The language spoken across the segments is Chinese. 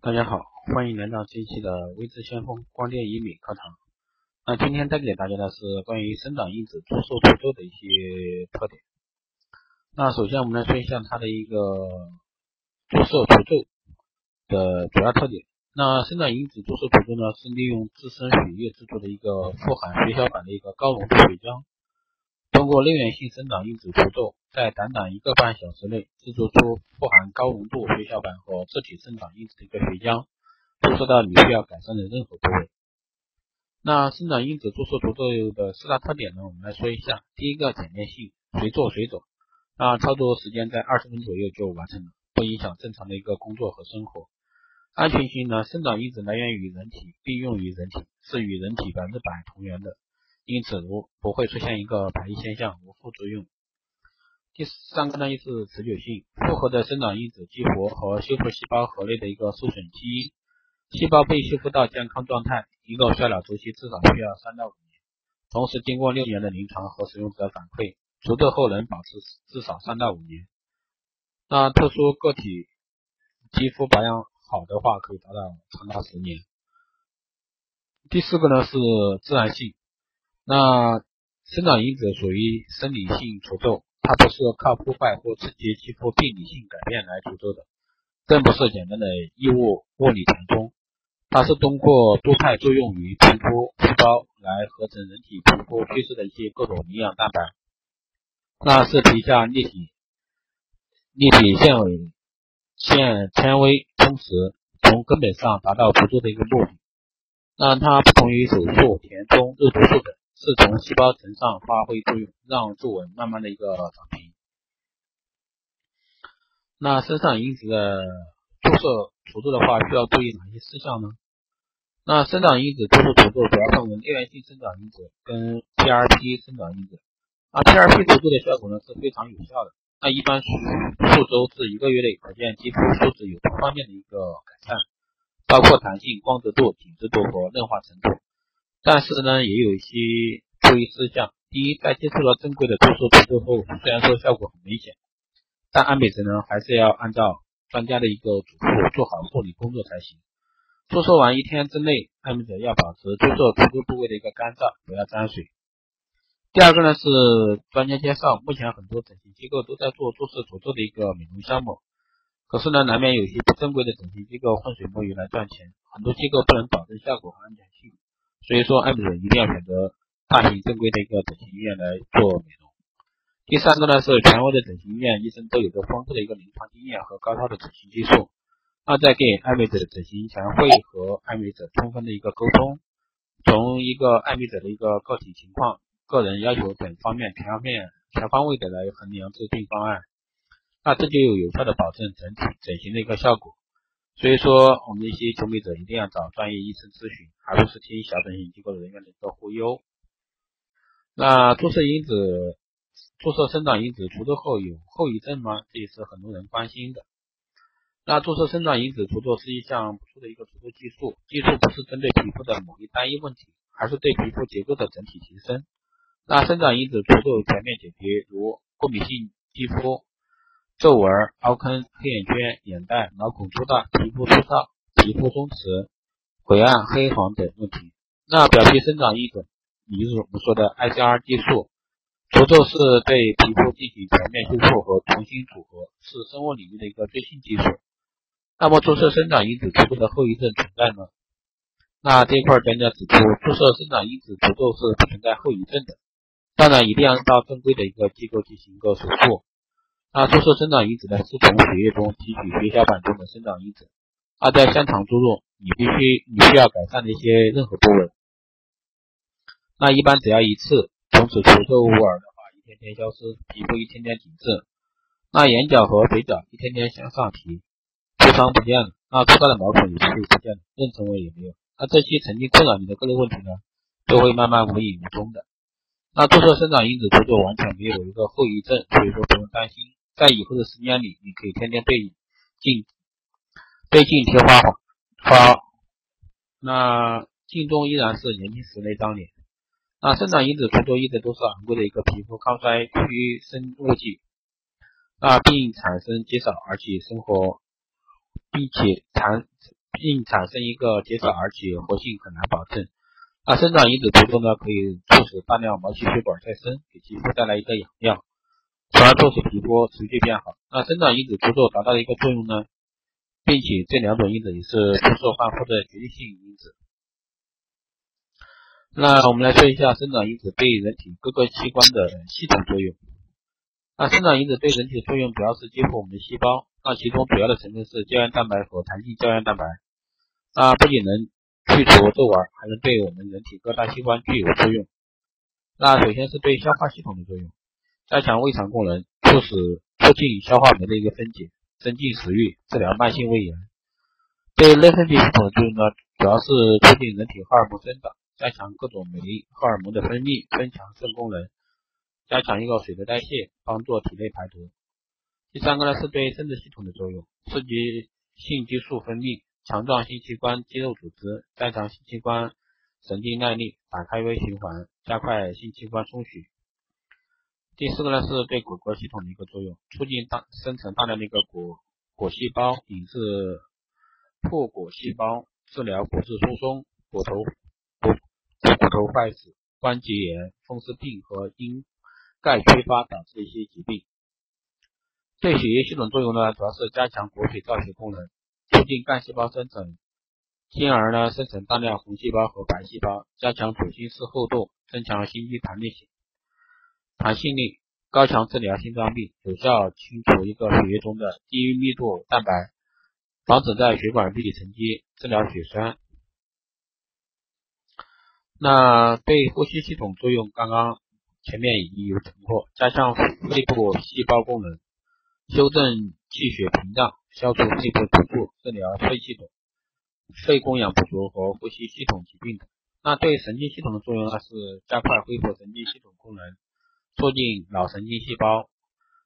大家好，欢迎来到这一期的微智先锋光电医美课堂。那今天带给大家的是关于生长因子注射除皱的一些特点。那首先我们来说一下它的一个注射除皱的主要特点。那生长因子注射除皱呢，是利用自身血液制作的一个富含血小板的一个高浓度血浆，通过内源性生长因子除皱。在短短一个半小时内制作出富含高浓度血小板和自体生长因子的一个血浆，注射到你需要改善的任何部位。那生长因子注射除皱的四大特点呢？我们来说一下。第一个简便性，随做随走，那操作时间在二十分左右就完成了，不影响正常的一个工作和生活。安全性呢？生长因子来源于人体，并用于人体，是与人体百分之百同源的，因此无不会出现一个排异现象，无副作用。第三个呢，就是持久性。复合的生长因子激活和修复细胞核内的一个受损基因，细胞被修复到健康状态，一个衰老周期至少需要三到五年。同时，经过六年的临床和使用者反馈，除皱后能保持至少三到五年。那特殊个体肌肤保养好的话，可以达到长达十年。第四个呢是自然性。那生长因子属于生理性除皱。它不是靠破坏或刺激肌肤病理性改变来除皱的，更不是简单的异物物理填充，它是通过多肽作用于皮肤细胞来合成人体皮肤缺失的一些各种营养蛋白，那是皮下立体立体纤维线纤维充实，从根本上达到除皱的一个目的。那它不同于手术、填充、肉毒素等。是从细胞层上发挥作用，让皱纹慢慢的一个长平。那生长因子的注射除皱的话，需要注意哪些事项呢？那生长因子注射除皱主要分为内源性生长因子跟 PRP 生长因子。那 PRP 除皱的效果呢是非常有效的，那一般数周至一个月内可见肌肤素质有多方面的一个改善，包括弹性、光泽度、紧致度和嫩化程度。但是呢，也有一些注意事项。第一，在接触了正规的注射除皱后，虽然说效果很明显，但爱美者呢还是要按照专家的一个嘱咐做好护理工作才行。注射完一天之内，爱美者要保持注射除皱部位的一个干燥，不要沾水。第二个呢是专家介绍，目前很多整形机构都在做注射除皱的一个美容项目，可是呢，难免有些不正规的整形机构浑水摸鱼来赚钱，很多机构不能保证效果和安全性。所以说，爱美者一定要选择大型正规的一个整形医院来做美容。第三个呢是权威的整形医院，医生都有着丰富的一个临床经验和高超的整形技术。那在给爱美者的整形前，会和爱美者充分的一个沟通，从一个爱美者的一个个体情况、个人要求等方面全面、全方位的来衡量制定方案。那这就有有效的保证整体整形的一个效果。所以说，我们一些求美者一定要找专业医生咨询，而不是听小整形机构人员的一个忽悠。那注射因子、注射生长因子除皱后有后遗症吗？这也是很多人关心的。那注射生长因子除皱是一项不错的一个除皱技术，技术不是针对皮肤的某一单一问题，而是对皮肤结构的整体提升。那生长因子除皱全面解决，如过敏性肌肤。皱纹、凹坑、黑眼圈、眼袋、毛孔粗大、皮肤粗糙、皮肤松弛、晦暗、黑黄等问题。那表皮生长因子，也就是我们说的 ICR 技术，除皱是对皮肤进行全面修复和重新组合，是生物领域的一个最新技术。那么注射生长因子除皱的后遗症存在吗？那这块专家指出，注射生长因子除皱是不存在后遗症的，当然一定要到正规的一个机构进行一个手术。那注射生长因子呢，是从血液中提取血小板中的生长因子，那在现场注入你必须你需要改善的一些任何部位。那一般只要一次，从此除皱无耳的话，一天天消失，皮肤一天天紧致。那眼角和嘴角一天天向上提，痤疮不见了，那粗大的毛孔也会不见了，妊娠纹也没有。那这些曾经困扰你的各类问题呢，都会慢慢无影无踪的。那注射生长因子除皱完全没有一个后遗症，所以说不用担心。在以后的时间里，你可以天天对镜对镜贴花花，那镜中依然是年轻时那张脸。那生长因子除皱一直都是昂贵的一个皮肤抗衰区生物剂，那并产生极少，而且生活并且产并产生一个结扎，而且活性很难保证。那生长因子除皱呢，可以促使大量毛细血管再生，给肌肤带来一个养料，从而促使皮肤持续变好。那生长因子除皱达到一个作用呢，并且这两种因子也是出售焕肤的决定性因子。那我们来说一下生长因子对人体各个器官的系统作用。那生长因子对人体的作用主要是激活我们的细胞，那其中主要的成分是胶原蛋白和弹性胶原蛋白。那不仅能去除皱纹，还能对我们人体各大器官具有作用。那首先是对消化系统的作用，加强胃肠功能，促使促进消化酶的一个分解，增进食欲，治疗慢性胃炎。对内分泌系统的作用呢，主要是促进人体荷尔蒙生长。加强各种酶荷尔蒙的分泌，增强肾功能，加强一个水的代谢，帮助体内排毒。第三个呢是对生殖系统的作用，刺激性激素分泌，强壮性器官肌肉组织，加强性器官神经耐力，打开微循环，加快性器官充血。第四个呢是对骨骼系统的一个作用，促进大生成大量的一个骨骨细胞，引致破骨细胞，治疗骨质疏松、骨头。骨骨头坏死、关节炎、风湿病和因钙缺乏导致的一些疾病。对血液系统作用呢，主要是加强骨髓造血功能，促进干细胞生成，进而呢生成大量红细胞和白细胞，加强左心室厚度，增强心肌弹力性、弹性力，高强治疗心脏病，有效清除一个血液中的低密度蛋白，防止在血管壁里沉积，治疗血栓。那对呼吸系统作用，刚刚前面已经有讲过，加强肺部细胞功能，修正气血屏障，消除肺部堵住，治疗肺系统、肺供氧不足和呼吸系统疾病等。那对神经系统的作用呢，是加快恢复神经系统功能，促进脑神经细胞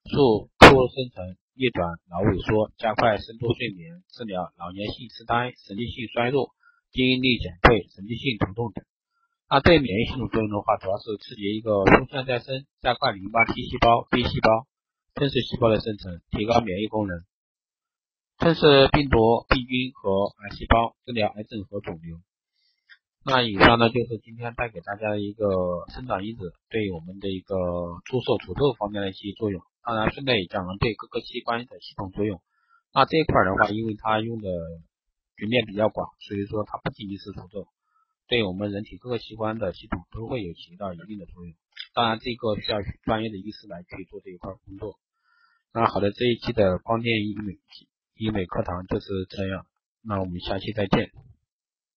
速突生成、逆转脑萎缩，加快深度睡眠，治疗老年性痴呆、神经性衰弱、记忆力减退、神经性疼痛等。那对免疫系统作用的话，主要是刺激一个胸腺再生，加快淋巴 T 细胞、B 细胞、吞噬细胞的生成，提高免疫功能，吞噬病毒、病菌和癌细胞，治疗癌症和肿瘤。那以上呢就是今天带给大家的一个生长因子对我们的一个出售除皱方面的一些作用。当然，顺带也讲了对各个器官的系统作用。那这一块的话，因为它用的局面比较广，所以说它不仅仅是除皱。对我们人体各个器官的系统都会有起到一定的作用，当然这个需要专业的医师来去做这一块工作。那好的，这一期的光电医美医美课堂就是这样，那我们下期再见。